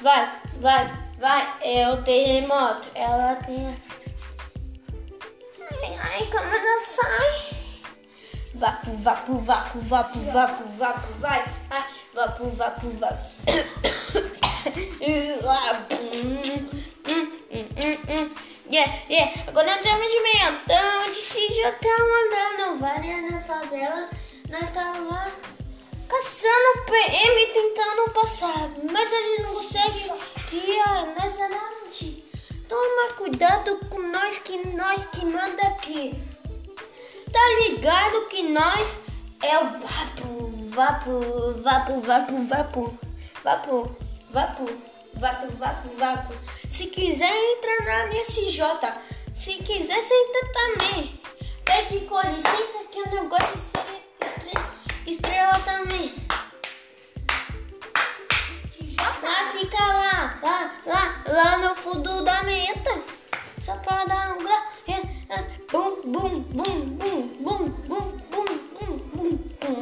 Vai, vai, vai. É o terremoto. Ela tem. Ai, ai, câmera sai. Vapo, vapo, vapo, vapo, vapo, vapo, vai. Vai, vapo, vapo, vapo. Yeah, yeah. Agora estamos de mentão, de se já estamos andando várias na favela. Nós tá lá caçando PM, tentando passar, mas ele não consegue. Que a nós já não Toma cuidado com nós, que nós que manda aqui. Tá ligado que nós é o vapo, vapo, vapo, vapo, vapo, vapo, vapo, vapo, vapo, vapo. Se quiser, entra na minha CJ. Se quiser, senta também. Pede com licença que de ser estrela, estrela também. Fica lá, lá, lá, lá no fundo da meta. Só pra dar um grau. Bum, bum, bum, bum, bum, bum, bum, bum, bum, bum.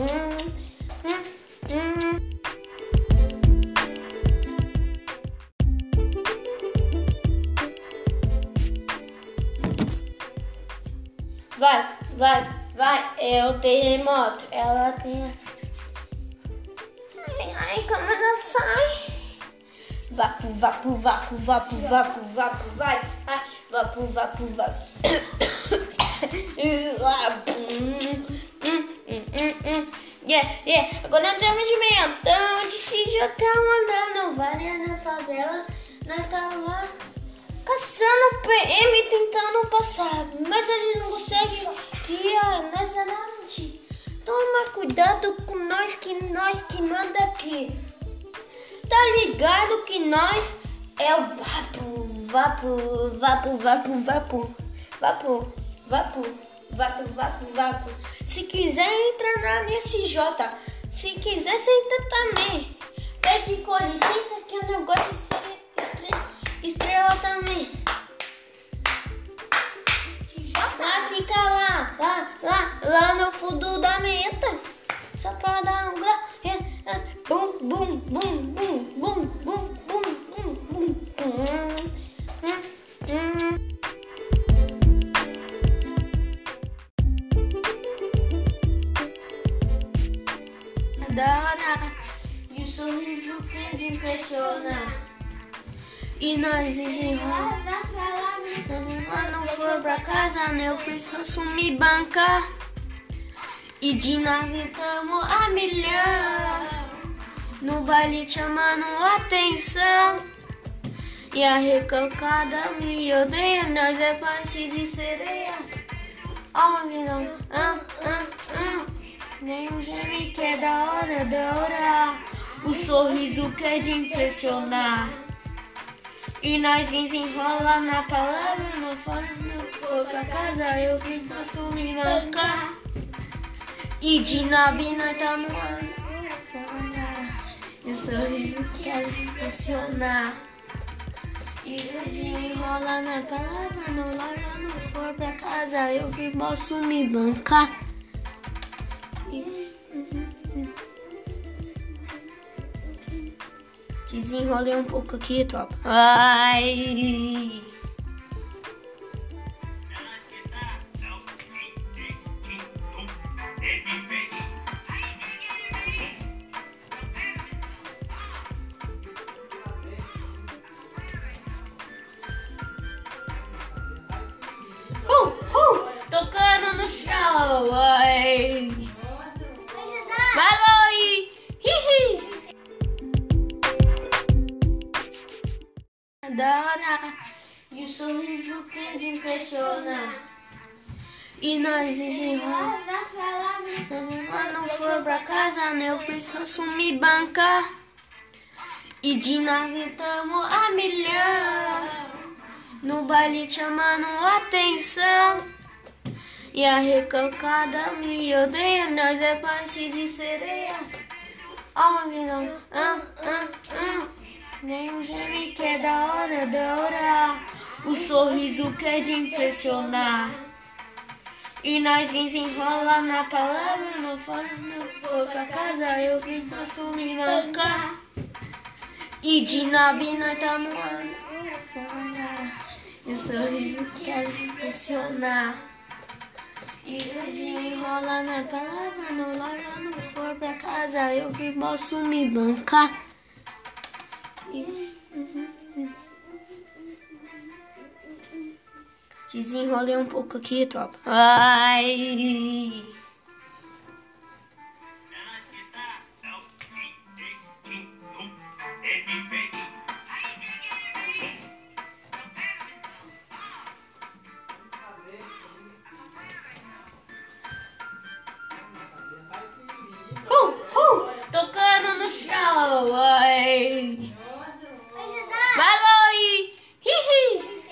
Vai, vai, vai. É o terremoto. Ela tem. Ai, ai, câmera sai. Vapo, vapo, vapo, vapo, vapo, vapo, vai, vai, vapo, vapo, vapo. Yeah, yeah. Agora nós estamos de mentão, de se já estamos andando várias na favela. Nós tá lá caçando PM, tentando passar, mas ele não consegue. Que a nós não Toma cuidado com nós, que nós que manda aqui. Ligado que nós é o vapo, vapo, vapo, vapo, vapo, vapo, vapo, vapo, vapo, vapo. Se quiser, entra na minha CJ. Se quiser, senta também. Pede com licença que eu não gosto de ser estrela, estrela também. Lá fica lá, lá, lá, lá no fundo da meta. Só pra dar um grau. Bum, bum, bum, bum, bum, Adora e o sorriso te impressiona. E nós desenrola. Nós não for pra casa, né? Eu preciso me bancar. E de nave tamo a milhão. No baile chamando atenção. E a recalcada me odeia. Nós é parte de sereia. Oh, não, ah, ah, ah. Nem um geme que é da hora, da hora. O sorriso que é de impressionar. E nós desenrola na palavra, não for, pra casa, eu fiz assumir marcar. E de nave nós tamo E o sorriso quer impressionar. E desenrola na palavra, não larga, não for pra casa, eu que posso me bancar. Desenrolei um pouco aqui, tropa. Ai! Uh, uh, tocando no chão. Ai. Adora e o sorriso que te impressiona. E nós desenrola. Nós não for pra casa? Eu preciso me bancar. E de nave tamo a milhão. No baile chamando atenção. E a recalcada me odeia. Nós é parte de sereia. Oh, não, ah, ah, ah. Nem um geme que é da hora, da hora. O sorriso que é de impressionar. E nós desenrola na palavra, não for, não for pra casa, eu fiz assumir marcar. E de nove nós tamo E o sorriso quer impressionar. E desenrola na palavra, no hora não for pra casa, eu que posso me bancar. E... Desenrolei um pouco aqui, tropa. Ai!